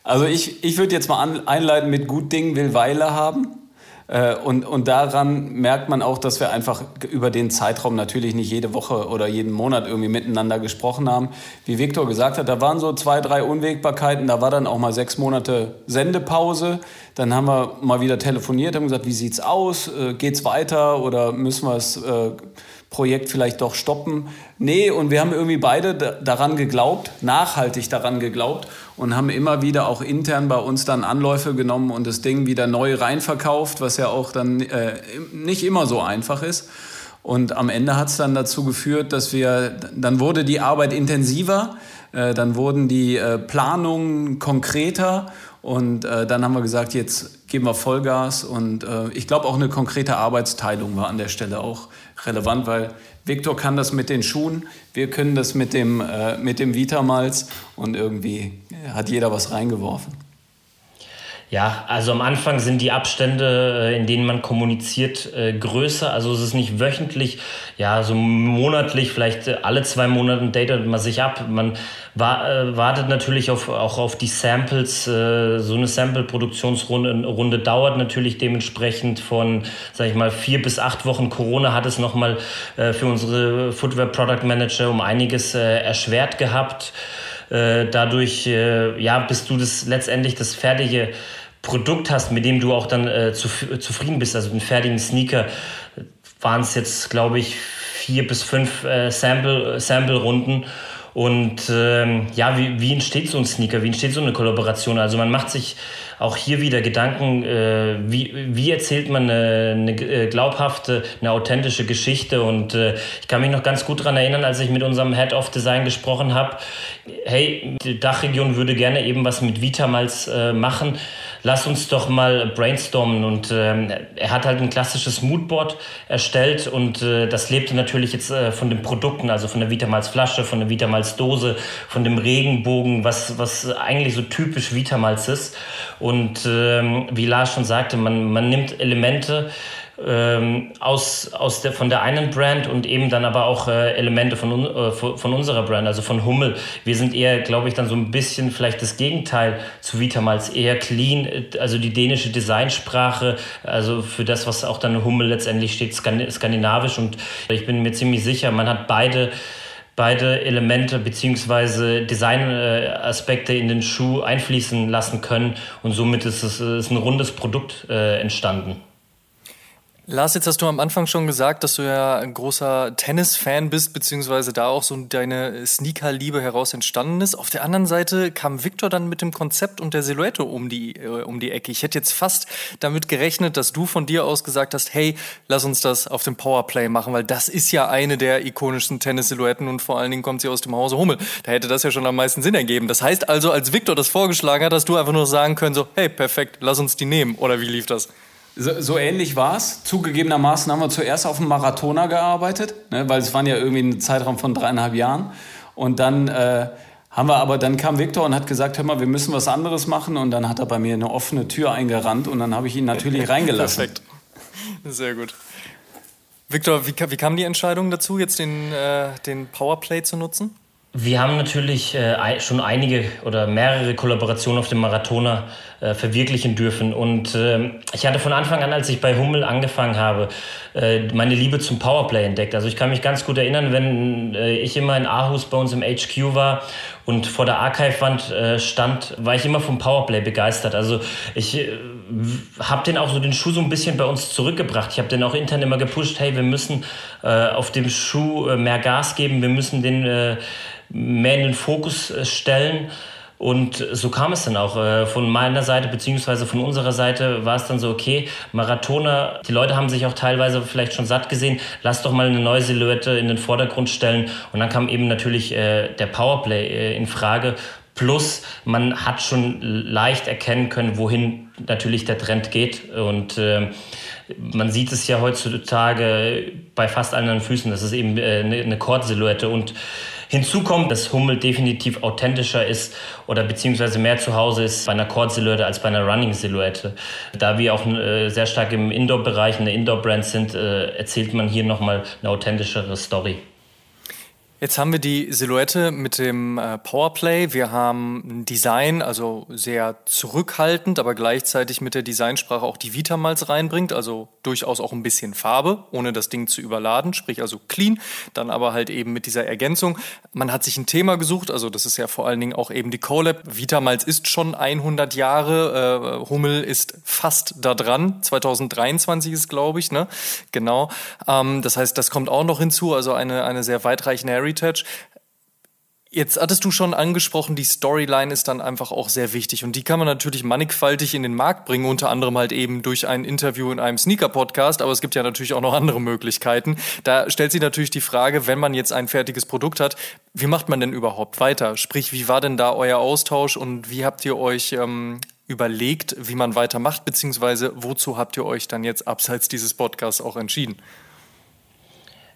D: Also ich, ich würde jetzt mal an, einleiten mit gut Ding will Weile haben. Äh, und, und daran merkt man auch, dass wir einfach über den Zeitraum natürlich nicht jede Woche oder jeden Monat irgendwie miteinander gesprochen haben. Wie Viktor gesagt hat, da waren so zwei, drei Unwägbarkeiten. Da war dann auch mal sechs Monate Sendepause. Dann haben wir mal wieder telefoniert, haben gesagt, wie sieht's aus? Äh, geht's weiter oder müssen wir es äh, Projekt vielleicht doch stoppen. Nee, und wir haben irgendwie beide daran geglaubt, nachhaltig daran geglaubt und haben immer wieder auch intern bei uns dann Anläufe genommen und das Ding wieder neu reinverkauft, was ja auch dann äh, nicht immer so einfach ist. Und am Ende hat es dann dazu geführt, dass wir, dann wurde die Arbeit intensiver, äh, dann wurden die äh, Planungen konkreter und äh, dann haben wir gesagt, jetzt geben wir Vollgas. Und äh, ich glaube, auch eine konkrete Arbeitsteilung war an der Stelle auch relevant, weil Viktor kann das mit den Schuhen, wir können das mit dem, äh, mit dem Vitamalz und irgendwie hat jeder was reingeworfen.
C: Ja, also am Anfang sind die Abstände, äh, in denen man kommuniziert, äh, größer. Also es ist nicht wöchentlich, ja, so monatlich, vielleicht äh, alle zwei Monate datet man sich ab. Man wartet natürlich auf, auch auf die Samples. So eine Sample-Produktionsrunde Runde dauert natürlich dementsprechend von, sag ich mal, vier bis acht Wochen. Corona hat es nochmal für unsere Footwear Product Manager um einiges erschwert gehabt. Dadurch, ja, bist du das letztendlich das fertige Produkt hast, mit dem du auch dann äh, zu, zufrieden bist, also einen fertigen Sneaker, waren es jetzt, glaube ich, vier bis fünf äh, Sample, Sample-Runden. Und ähm, ja, wie, wie entsteht so ein Sneaker? Wie entsteht so eine Kollaboration? Also man macht sich auch hier wieder Gedanken, äh, wie, wie erzählt man eine, eine äh, glaubhafte, eine authentische Geschichte. Und äh, ich kann mich noch ganz gut daran erinnern, als ich mit unserem Head of Design gesprochen habe, hey, die Dachregion würde gerne eben was mit Vitamals äh, machen lass uns doch mal brainstormen. Und ähm, er hat halt ein klassisches Moodboard erstellt und äh, das lebte natürlich jetzt äh, von den Produkten, also von der Vitamals Flasche, von der Vitamals Dose, von dem Regenbogen, was, was eigentlich so typisch Vitamals ist. Und ähm, wie Lars schon sagte, man, man nimmt Elemente, ähm, aus, aus der, von der einen Brand und eben dann aber auch äh, Elemente von, äh, von unserer Brand, also von Hummel. Wir sind eher, glaube ich, dann so ein bisschen vielleicht das Gegenteil zu Vitamals, eher clean, also die dänische Designsprache, also für das, was auch dann Hummel letztendlich steht, skandinavisch und ich bin mir ziemlich sicher, man hat beide beide Elemente bzw. Designaspekte in den Schuh einfließen lassen können und somit ist es ist ein rundes Produkt äh, entstanden.
B: Lars, jetzt hast du am Anfang schon gesagt, dass du ja ein großer Tennis-Fan bist, beziehungsweise da auch so deine Sneaker-Liebe heraus entstanden ist. Auf der anderen Seite kam Victor dann mit dem Konzept und der Silhouette um die, äh, um die Ecke. Ich hätte jetzt fast damit gerechnet, dass du von dir aus gesagt hast, hey, lass uns das auf dem Powerplay machen, weil das ist ja eine der ikonischsten Tennis-Silhouetten und vor allen Dingen kommt sie aus dem Hause Hummel. Da hätte das ja schon am meisten Sinn ergeben. Das heißt also, als Victor das vorgeschlagen hat, dass du einfach nur sagen können, so, hey, perfekt, lass uns die nehmen. Oder wie lief das?
D: So, so, ähnlich war es. Zugegebenermaßen haben wir zuerst auf dem Marathoner gearbeitet, ne, weil es waren ja irgendwie ein Zeitraum von dreieinhalb Jahren. Und dann äh, haben wir aber, dann kam Viktor und hat gesagt, hör mal, wir müssen was anderes machen. Und dann hat er bei mir eine offene Tür eingerannt und dann habe ich ihn natürlich [LAUGHS] reingelassen.
B: Perfekt. Sehr gut. Viktor, wie, wie, kam die Entscheidung dazu, jetzt den, äh, den Powerplay zu nutzen?
C: Wir haben natürlich äh, schon einige oder mehrere Kollaborationen auf dem Marathoner äh, verwirklichen dürfen. Und äh, ich hatte von Anfang an, als ich bei Hummel angefangen habe, äh, meine Liebe zum Powerplay entdeckt. Also ich kann mich ganz gut erinnern, wenn äh, ich immer in Aarhus bei uns im HQ war und vor der Archive-Wand äh, stand, war ich immer vom Powerplay begeistert. Also ich habe den auch so den Schuh so ein bisschen bei uns zurückgebracht. Ich habe den auch intern immer gepusht, hey, wir müssen auf dem Schuh mehr Gas geben, wir müssen den mehr in den Fokus äh, stellen. Und so kam es dann auch. Äh, von meiner Seite beziehungsweise von unserer Seite war es dann so, okay, Marathoner, die Leute haben sich auch teilweise vielleicht schon satt gesehen, lass doch mal eine neue Silhouette in den Vordergrund stellen. Und dann kam eben natürlich äh, der Powerplay in Frage. Plus, man hat schon leicht erkennen können, wohin natürlich der Trend geht. Und äh, man sieht es ja heutzutage bei fast allen Füßen, das ist eben eine, eine Kord-Silhouette. Und Hinzu kommt, dass Hummel definitiv authentischer ist oder beziehungsweise mehr zu Hause ist bei einer Cord-Silhouette als bei einer Running-Silhouette. Da wir auch äh, sehr stark im Indoor-Bereich eine Indoor-Brand sind, äh, erzählt man hier nochmal eine authentischere Story.
B: Jetzt haben wir die Silhouette mit dem äh, Powerplay. Wir haben ein Design, also sehr zurückhaltend, aber gleichzeitig mit der Designsprache auch die Vitamalz reinbringt, also durchaus auch ein bisschen Farbe, ohne das Ding zu überladen, sprich also clean, dann aber halt eben mit dieser Ergänzung. Man hat sich ein Thema gesucht, also das ist ja vor allen Dingen auch eben die Colab. Vitamalz ist schon 100 Jahre, äh, Hummel ist fast da dran, 2023 ist glaube ich, ne? Genau. Ähm, das heißt, das kommt auch noch hinzu, also eine, eine sehr weitreichende Heritage. Jetzt hattest du schon angesprochen, die Storyline ist dann einfach auch sehr wichtig und die kann man natürlich mannigfaltig in den Markt bringen, unter anderem halt eben durch ein Interview in einem Sneaker-Podcast, aber es gibt ja natürlich auch noch andere Möglichkeiten. Da stellt sich natürlich die Frage, wenn man jetzt ein fertiges Produkt hat, wie macht man denn überhaupt weiter? Sprich, wie war denn da euer Austausch und wie habt ihr euch ähm, überlegt, wie man weitermacht, beziehungsweise wozu habt ihr euch dann jetzt abseits dieses Podcasts auch entschieden?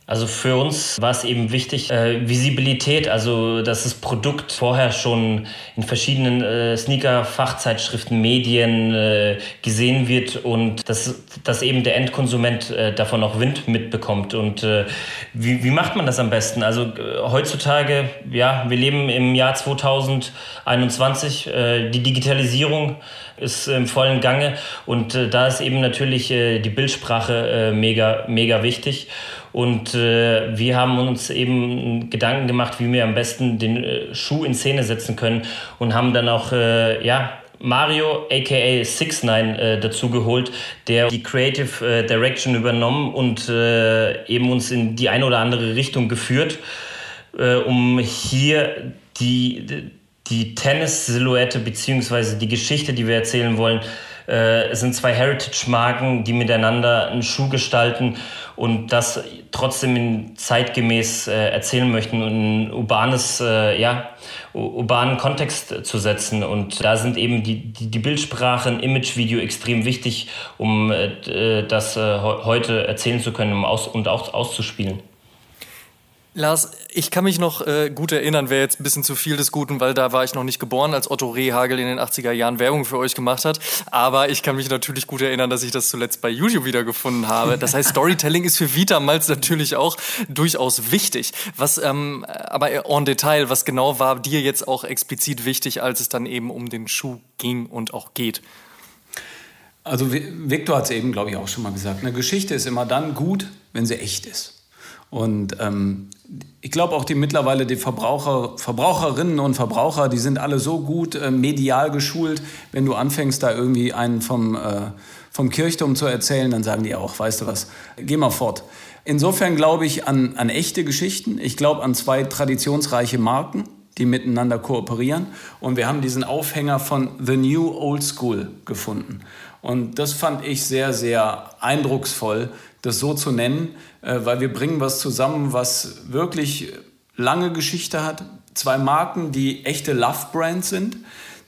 C: Also für uns war es eben wichtig, äh, Visibilität, also dass das Produkt vorher schon in verschiedenen äh, Sneaker-Fachzeitschriften, Medien äh, gesehen wird und dass, dass eben der Endkonsument äh, davon auch Wind mitbekommt. Und äh, wie, wie macht man das am besten? Also äh, heutzutage, ja, wir leben im Jahr 2021, äh, die Digitalisierung ist im vollen Gange und äh, da ist eben natürlich äh, die Bildsprache äh, mega, mega wichtig. Und äh, wir haben uns eben Gedanken gemacht, wie wir am besten den äh, Schuh in Szene setzen können und haben dann auch, äh, ja, Mario aka 69 äh, dazu geholt, der die Creative äh, Direction übernommen und äh, eben uns in die eine oder andere Richtung geführt, äh, um hier die, die Tennis-Silhouette beziehungsweise die Geschichte, die wir erzählen wollen, äh, sind zwei Heritage-Marken, die miteinander einen Schuh gestalten und das trotzdem zeitgemäß äh, erzählen möchten und ein urbanes, äh, ja, urbanen Kontext zu setzen. Und da sind eben die, die, die Bildsprache, ein Imagevideo extrem wichtig, um äh, das äh, heute erzählen zu können um aus, und auch auszuspielen.
B: Lars, ich kann mich noch äh, gut erinnern, wäre jetzt ein bisschen zu viel des Guten, weil da war ich noch nicht geboren, als Otto Rehagel in den 80er Jahren Werbung für euch gemacht hat. Aber ich kann mich natürlich gut erinnern, dass ich das zuletzt bei YouTube wiedergefunden habe. Das heißt, Storytelling ist für Vita Malz natürlich auch durchaus wichtig. Was, ähm, aber en Detail, was genau war dir jetzt auch explizit wichtig, als es dann eben um den Schuh ging und auch geht?
D: Also Victor hat es eben, glaube ich, auch schon mal gesagt. Eine Geschichte ist immer dann gut, wenn sie echt ist. Und ähm, ich glaube auch die mittlerweile die Verbraucher, Verbraucherinnen und Verbraucher, die sind alle so gut äh, medial geschult. Wenn du anfängst, da irgendwie einen vom, äh, vom Kirchturm zu erzählen, dann sagen die auch, weißt du was, geh mal fort. Insofern glaube ich an, an echte Geschichten. Ich glaube an zwei traditionsreiche Marken, die miteinander kooperieren. Und wir haben diesen Aufhänger von The New Old School gefunden. Und das fand ich sehr, sehr eindrucksvoll, das so zu nennen, äh, weil wir bringen was zusammen, was wirklich lange Geschichte hat. Zwei Marken, die echte Love-Brands sind.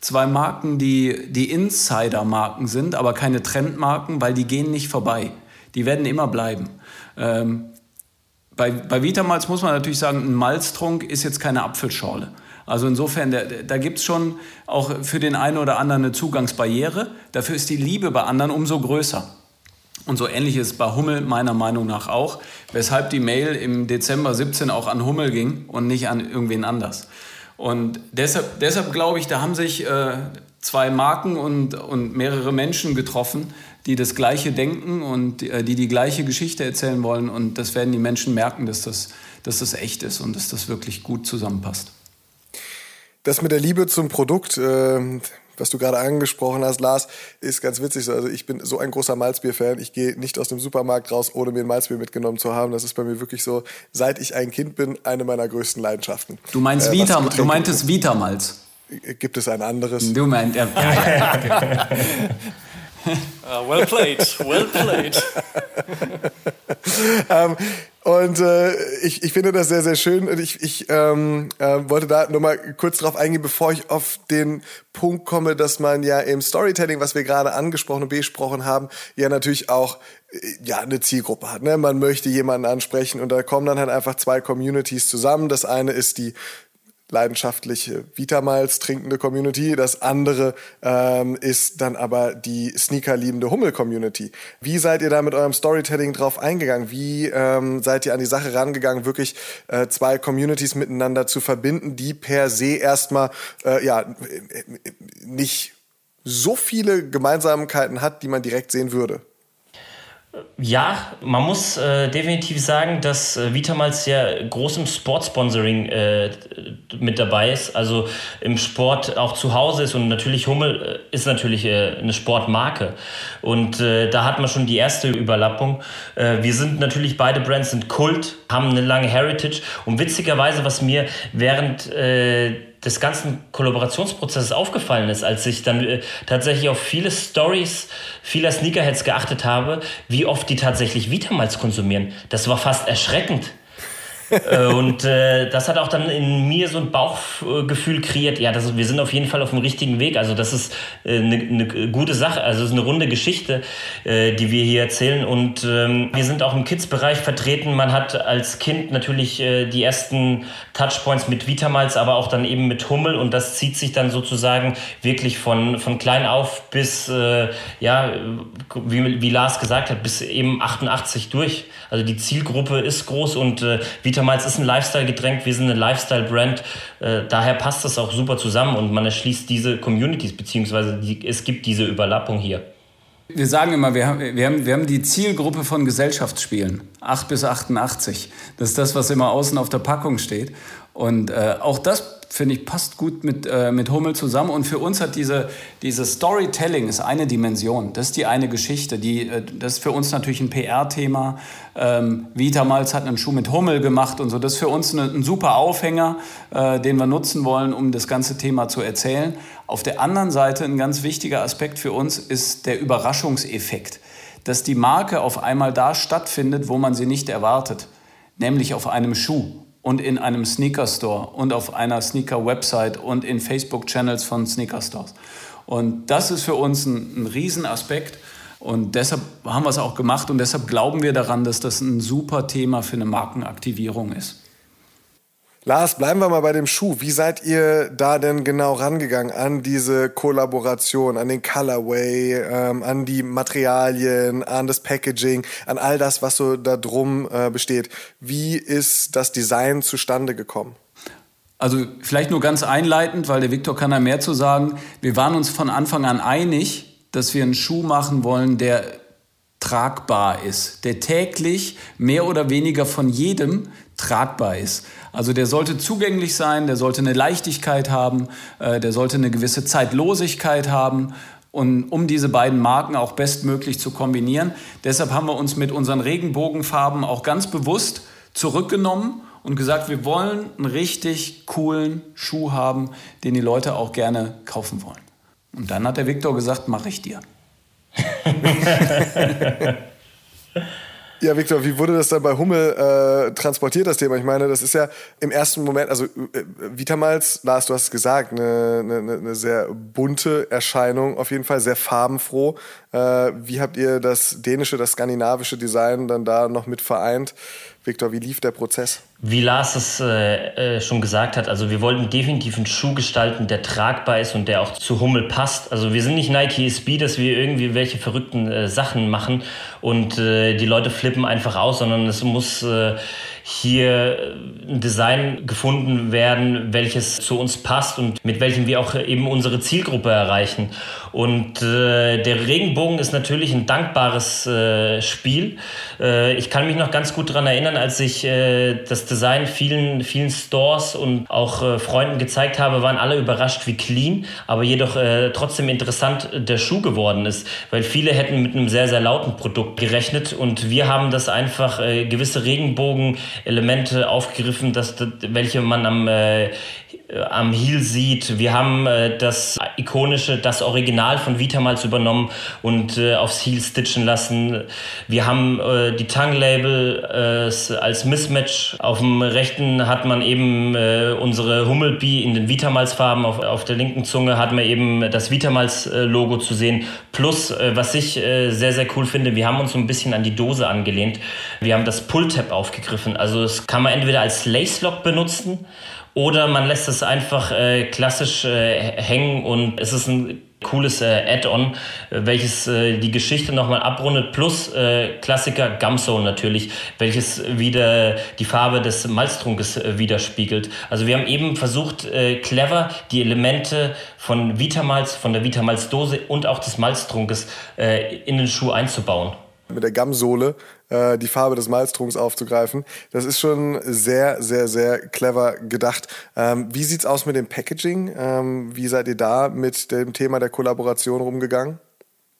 D: Zwei Marken, die, die Insider-Marken sind, aber keine Trendmarken, weil die gehen nicht vorbei. Die werden immer bleiben. Ähm, bei, bei Vitamalz muss man natürlich sagen, ein Malztrunk ist jetzt keine Apfelschorle. Also insofern, da, da gibt es schon auch für den einen oder anderen eine Zugangsbarriere. Dafür ist die Liebe bei anderen umso größer. Und so ähnlich ist es bei Hummel meiner Meinung nach auch, weshalb die Mail im Dezember 17 auch an Hummel ging und nicht an irgendwen anders. Und deshalb, deshalb glaube ich, da haben sich äh, zwei Marken und, und mehrere Menschen getroffen, die das Gleiche denken und äh, die die gleiche Geschichte erzählen wollen. Und das werden die Menschen merken, dass das, dass das echt ist und dass das wirklich gut zusammenpasst.
A: Das mit der Liebe zum Produkt, äh, was du gerade angesprochen hast, Lars, ist ganz witzig. Also ich bin so ein großer Malzbier-Fan. Ich gehe nicht aus dem Supermarkt raus, ohne mir ein Malzbier mitgenommen zu haben. Das ist bei mir wirklich so, seit ich ein Kind bin, eine meiner größten Leidenschaften.
D: Du meinst äh, Vita, du meintest Vita-Malz.
A: Gibt es ein anderes?
D: Du meinst, ja, ja, ja. [LAUGHS]
B: uh, well played, well played. [LAUGHS]
A: ähm, und äh, ich, ich finde das sehr, sehr schön. Und ich, ich ähm, äh, wollte da nur mal kurz drauf eingehen, bevor ich auf den Punkt komme, dass man ja im Storytelling, was wir gerade angesprochen und besprochen haben, ja natürlich auch äh, ja eine Zielgruppe hat. Ne? Man möchte jemanden ansprechen und da kommen dann halt einfach zwei Communities zusammen. Das eine ist die leidenschaftliche Vitamals trinkende Community. Das andere ähm, ist dann aber die Sneaker-liebende Hummel-Community. Wie seid ihr da mit eurem Storytelling drauf eingegangen? Wie ähm, seid ihr an die Sache rangegangen, wirklich äh, zwei Communities miteinander zu verbinden, die per se erstmal äh, ja nicht so viele Gemeinsamkeiten hat, die man direkt sehen würde?
C: Ja, man muss äh, definitiv sagen, dass äh, Vitamals sehr groß im Sportsponsoring äh, mit dabei ist. Also im Sport auch zu Hause ist und natürlich Hummel äh, ist natürlich äh, eine Sportmarke. Und äh, da hat man schon die erste Überlappung. Wir sind natürlich, beide Brands sind Kult, haben eine lange Heritage. Und witzigerweise, was mir während äh, des ganzen Kollaborationsprozesses aufgefallen ist, als ich dann äh, tatsächlich auf viele Stories vieler Sneakerheads geachtet habe, wie oft die tatsächlich Vitamals konsumieren. Das war fast erschreckend. Äh, und äh, das hat auch dann in mir so ein Bauchgefühl kreiert, ja, das, wir sind auf jeden Fall auf dem richtigen Weg. Also das ist eine äh, ne gute Sache, also es ist eine runde Geschichte, äh, die wir hier erzählen. Und ähm, wir sind auch im Kids-Bereich vertreten. Man hat als Kind natürlich äh, die ersten Touchpoints mit Vitamals, aber auch dann eben mit Hummel. Und das zieht sich dann sozusagen wirklich von, von klein auf bis, äh, ja, wie, wie Lars gesagt hat, bis eben 88 durch. Also die Zielgruppe ist groß und äh, Vitamals ist ein Lifestyle-Getränk, wir sind eine Lifestyle-Brand. Äh, daher passt das auch super zusammen und man erschließt diese Communities, beziehungsweise die, es gibt diese Überlappung hier.
D: Wir sagen immer, wir haben, wir, haben, wir haben die Zielgruppe von Gesellschaftsspielen, 8 bis 88. Das ist das, was immer außen auf der Packung steht. Und äh, auch das finde ich, passt gut mit, äh, mit Hummel zusammen. Und für uns hat diese, diese Storytelling ist eine Dimension. Das ist die eine Geschichte. Die, äh, das ist für uns natürlich ein PR-Thema. Ähm, Vitamals hat einen Schuh mit Hummel gemacht und so. Das ist für uns eine, ein super Aufhänger, äh, den wir nutzen wollen, um das ganze Thema zu erzählen. Auf der anderen Seite ein ganz wichtiger Aspekt für uns ist der Überraschungseffekt. Dass die Marke auf einmal da stattfindet, wo man sie nicht erwartet. Nämlich auf einem Schuh und in einem Sneaker-Store und auf einer Sneaker-Website und in Facebook-Channels von Sneaker-Stores. Und das ist für uns ein, ein Riesenaspekt. Und deshalb haben wir es auch gemacht und deshalb glauben wir daran, dass das ein super Thema für eine Markenaktivierung ist.
A: Lars, bleiben wir mal bei dem Schuh. Wie seid ihr da denn genau rangegangen an diese Kollaboration, an den Colorway, ähm, an die Materialien, an das Packaging, an all das, was so da drum äh, besteht? Wie ist das Design zustande gekommen?
D: Also vielleicht nur ganz einleitend, weil der Viktor kann da mehr zu sagen. Wir waren uns von Anfang an einig, dass wir einen Schuh machen wollen, der tragbar ist, der täglich mehr oder weniger von jedem tragbar ist. Also der sollte zugänglich sein, der sollte eine Leichtigkeit haben, äh, der sollte eine gewisse Zeitlosigkeit haben. Und um diese beiden Marken auch bestmöglich zu kombinieren. Deshalb haben wir uns mit unseren Regenbogenfarben auch ganz bewusst zurückgenommen und gesagt, wir wollen einen richtig coolen Schuh haben, den die Leute auch gerne kaufen wollen. Und dann hat der Viktor gesagt, mache ich dir. [LAUGHS]
A: Ja, Victor, wie wurde das dann bei Hummel äh, transportiert, das Thema? Ich meine, das ist ja im ersten Moment, also äh, Vitamals, Lars, du hast es gesagt, eine, eine, eine sehr bunte Erscheinung, auf jeden Fall sehr farbenfroh. Äh, wie habt ihr das dänische, das skandinavische Design dann da noch mit vereint? Victor, wie lief der Prozess?
C: Wie Lars es äh, äh, schon gesagt hat, also wir wollten definitiv einen Schuh gestalten, der tragbar ist und der auch zu Hummel passt. Also wir sind nicht Nike SB, dass wir irgendwie welche verrückten äh, Sachen machen und äh, die Leute flippen einfach aus, sondern es muss äh, hier ein Design gefunden werden, welches zu uns passt und mit welchem wir auch eben unsere Zielgruppe erreichen. Und äh, der Regenbogen ist natürlich ein dankbares äh, Spiel. Äh, ich kann mich noch ganz gut daran erinnern, als ich äh, das Design vielen, vielen Stores und auch äh, Freunden gezeigt habe, waren alle überrascht, wie clean, aber jedoch äh, trotzdem interessant der Schuh geworden ist, weil viele hätten mit einem sehr, sehr lauten Produkt gerechnet und wir haben das einfach äh, gewisse Regenbogen-Elemente aufgegriffen, dass, welche man am äh, am Heel sieht. Wir haben äh, das ikonische, das Original von Vitamals übernommen und äh, aufs Heel stitchen lassen. Wir haben äh, die Tongue-Label äh, als Mismatch. Auf dem rechten hat man eben äh, unsere Hummelbee in den Vitamals-Farben. Auf, auf der linken Zunge hat man eben das Vitamals-Logo zu sehen. Plus, äh, was ich äh, sehr, sehr cool finde, wir haben uns so ein bisschen an die Dose angelehnt. Wir haben das Pull-Tab aufgegriffen. Also das kann man entweder als Lace-Lock benutzen Oder man lässt es einfach äh, klassisch äh, hängen und es ist ein cooles äh, Add-on, äh, welches äh, die Geschichte nochmal abrundet, plus äh, Klassiker Gumzone natürlich, welches wieder die Farbe des Malztrunkes äh, widerspiegelt. Also wir haben eben versucht, äh, clever die Elemente von Vitamalz, von der Vitamalz-Dose und auch des Malztrunkes in den Schuh einzubauen
A: mit der Gamsohle äh, die Farbe des Malztrunks aufzugreifen. Das ist schon sehr, sehr, sehr clever gedacht. Ähm, wie sieht's aus mit dem Packaging? Ähm, wie seid ihr da mit dem Thema der Kollaboration rumgegangen?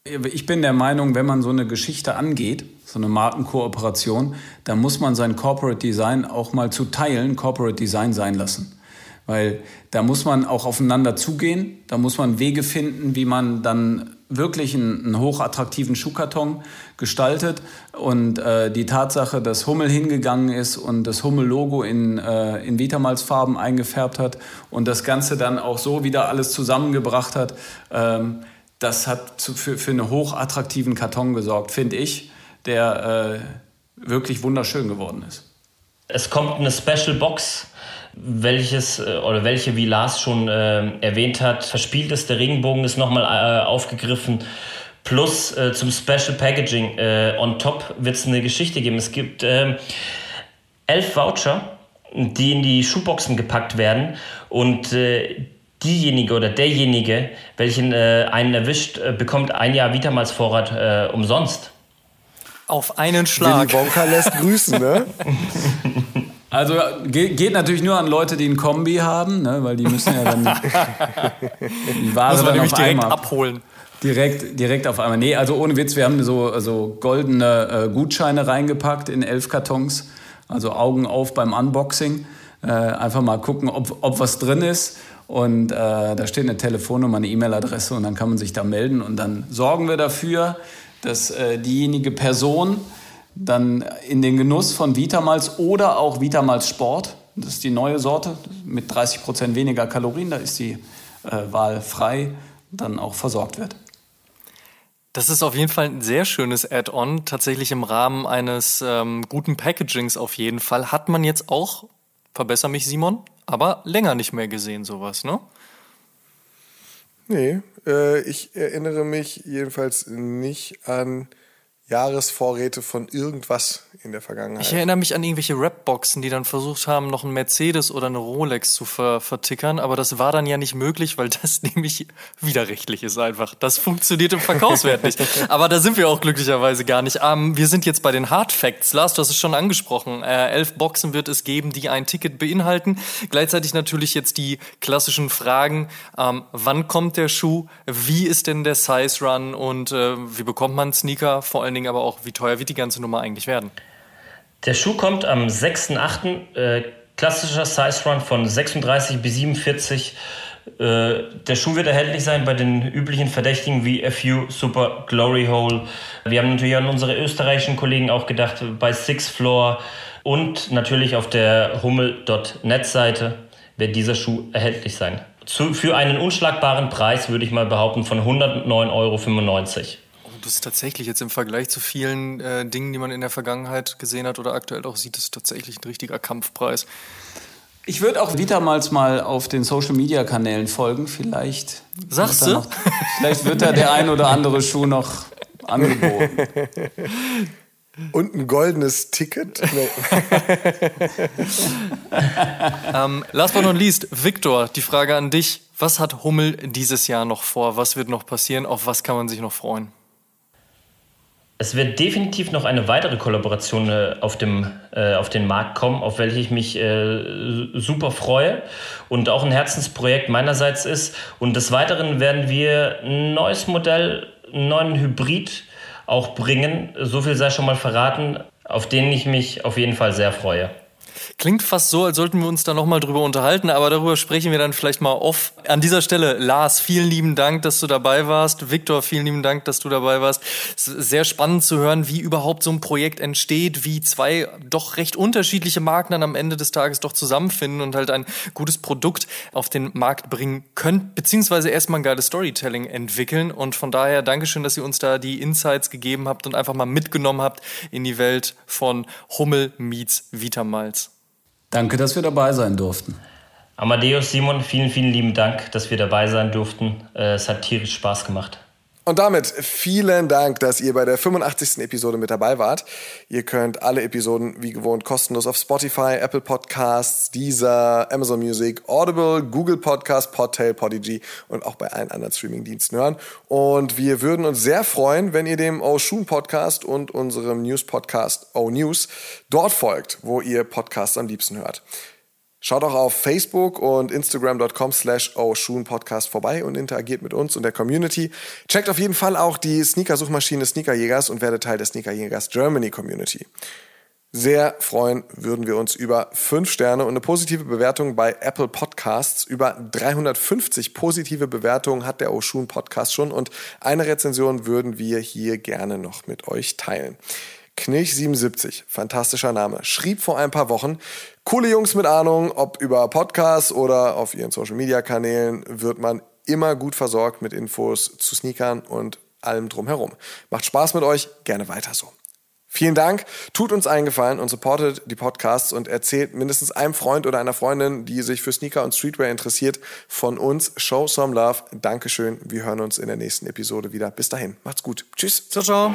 D: Ich bin der Meinung, wenn man so eine Geschichte angeht, so eine Markenkooperation, dann muss man sein Corporate Design auch mal zu Teilen Corporate Design sein lassen. Weil da muss man auch aufeinander zugehen, da muss man Wege finden, wie man dann wirklich einen, einen hochattraktiven Schuhkarton gestaltet. Und äh, die Tatsache, dass Hummel hingegangen ist und das Hummel-Logo in, äh, in Vitamals-Farben eingefärbt hat und das Ganze dann auch so wieder alles zusammengebracht hat, ähm, das hat zu, für, für einen hochattraktiven Karton gesorgt, finde ich, der äh, wirklich wunderschön geworden ist.
C: Es kommt eine Special Box welches äh, oder welche, wie Lars schon äh, erwähnt hat, verspielt ist. Der Regenbogen ist nochmal äh, aufgegriffen. Plus äh, zum Special Packaging äh, on top wird es eine Geschichte geben. Es gibt ähm, elf Voucher, die in die Schuhboxen gepackt werden und äh, diejenige oder derjenige, welchen einen erwischt, bekommt ein Jahr Vitamals Vorrat umsonst.
B: Auf einen Schlag.
A: Willy Wonka lässt grüßen, ne? [LAUGHS]
D: Also geht natürlich nur an Leute, die ein Kombi haben, ne, weil die müssen ja dann [LAUGHS]
B: die Ware Muss man dann auf direkt einmal abholen.
D: Direkt, direkt auf einmal. Nee, also ohne Witz, wir haben so, so goldene äh, Gutscheine reingepackt in elf Kartons. Also Augen auf beim Unboxing. Äh, einfach mal gucken, ob, ob was drin ist. Und äh, da steht eine Telefonnummer, eine E-Mail-Adresse und dann kann man sich da melden. Und dann sorgen wir dafür, dass äh, diejenige Person, dann in den Genuss von Vitamals oder auch Vitamals Sport. Das ist die neue Sorte mit 30 Prozent weniger Kalorien. Da ist die äh, Wahl frei, dann auch versorgt wird.
B: Das ist auf jeden Fall ein sehr schönes Add-on, tatsächlich im Rahmen eines ähm, guten Packagings auf jeden Fall. Hat man jetzt auch, verbessere mich Simon, aber länger nicht mehr gesehen sowas, ne?
A: Nee, äh, ich erinnere mich jedenfalls nicht an Jahresvorräte von irgendwas in der Vergangenheit.
B: Ich erinnere mich an irgendwelche Rapboxen, die dann versucht haben, noch einen Mercedes oder eine Rolex zu ver vertickern, aber das war dann ja nicht möglich, weil das [LAUGHS] nämlich widerrechtlich ist einfach. Das funktioniert im Verkaufswert nicht. [LAUGHS] Aber da sind wir auch glücklicherweise gar nicht. Ähm, wir sind jetzt bei den Hard Facts. Lars, du hast es schon angesprochen. Äh, elf Boxen wird es geben, die ein Ticket beinhalten. Gleichzeitig natürlich jetzt die klassischen Fragen. Ähm, wann kommt der Schuh? Wie ist denn der Size Run? Und äh, wie bekommt man Sneaker? Vor allen Dingen aber auch, wie teuer wird die ganze Nummer eigentlich werden?
C: Der Schuh kommt am 6.8. Äh, klassischer Size Run von 36 bis 47. Äh, der Schuh wird erhältlich sein bei den üblichen Verdächtigen wie FU, Super, Glory Hole. Wir haben natürlich an unsere österreichischen Kollegen auch gedacht, bei Six Floor und natürlich auf der Hummel.net Seite wird dieser Schuh erhältlich sein. Zu, für einen unschlagbaren Preis würde ich mal behaupten von 109,95 Euro
B: das ist tatsächlich jetzt im Vergleich zu vielen äh, Dingen, die man in der Vergangenheit gesehen hat oder aktuell auch sieht, ist tatsächlich ein richtiger Kampfpreis.
D: Ich würde auch Vitamals mal auf den Social Media Kanälen folgen. Vielleicht.
B: Sagst du?
D: vielleicht wird da der ein oder andere Schuh noch angeboten.
A: Und ein goldenes Ticket? Nee. [LAUGHS]
B: ähm, last but not least, Victor, die Frage an dich. Was hat Hummel dieses Jahr noch vor? Was wird noch passieren? Auf was kann man sich noch freuen?
C: Es wird definitiv noch eine weitere Kollaboration äh, auf, dem, äh, auf den Markt kommen, auf welche ich mich äh, super freue und auch ein Herzensprojekt meinerseits ist. Und des Weiteren werden wir ein neues Modell, einen neuen Hybrid auch bringen. So viel sei schon mal verraten, auf den ich mich auf jeden Fall sehr freue.
B: Klingt fast so, als sollten wir uns da nochmal drüber unterhalten, aber darüber sprechen wir dann vielleicht mal off. An dieser Stelle, Lars, vielen lieben Dank, dass du dabei warst. Viktor, vielen lieben Dank, dass du dabei warst. Sehr spannend zu hören, wie überhaupt so ein Projekt entsteht, wie zwei doch recht unterschiedliche Marken dann am Ende des Tages doch zusammenfinden und halt ein gutes Produkt auf den Markt bringen können, beziehungsweise erstmal ein geiles Storytelling entwickeln. Und von daher Dankeschön, dass ihr uns da die Insights gegeben habt und einfach mal mitgenommen habt in die Welt von Hummel meets Vitamals.
D: Danke, dass wir dabei sein durften.
C: Amadeus, Simon, vielen, vielen lieben Dank, dass wir dabei sein durften. Äh, es hat tierisch Spaß gemacht.
A: Und damit vielen Dank, dass ihr bei der 85. Episode mit dabei wart. Ihr könnt alle Episoden wie gewohnt kostenlos auf Spotify, Apple Podcasts, Deezer, Amazon Music, Audible, Google Podcasts, Podtail, Podigy und auch bei allen anderen Streamingdiensten hören. Und wir würden uns sehr freuen, wenn ihr dem Oshun Podcast und unserem News Podcast O News dort folgt, wo ihr Podcasts am liebsten hört. Schaut auch auf Facebook und Instagram.com slash Podcast vorbei und interagiert mit uns und der Community. Checkt auf jeden Fall auch die Sneaker-Suchmaschine Sneakerjägers und werdet Teil der Sneakerjägers Germany Community. Sehr freuen würden wir uns über fünf Sterne und eine positive Bewertung bei Apple Podcasts. Über 350 positive Bewertungen hat der Oshun Podcast schon und eine Rezension würden wir hier gerne noch mit euch teilen. Knilch77, fantastischer Name, schrieb vor ein paar Wochen, coole Jungs mit Ahnung, ob über Podcasts oder auf ihren Social Media Kanälen, wird man immer gut versorgt mit Infos zu Sneakern und allem drumherum. Macht Spaß mit euch, gerne weiter so. Vielen Dank, tut uns eingefallen und supportet die Podcasts und erzählt mindestens einem Freund oder einer Freundin, die sich für Sneaker und Streetwear interessiert, von uns. Show some love. Dankeschön. Wir hören uns in der nächsten Episode wieder. Bis dahin. Macht's gut. Tschüss.
B: Ciao, ciao.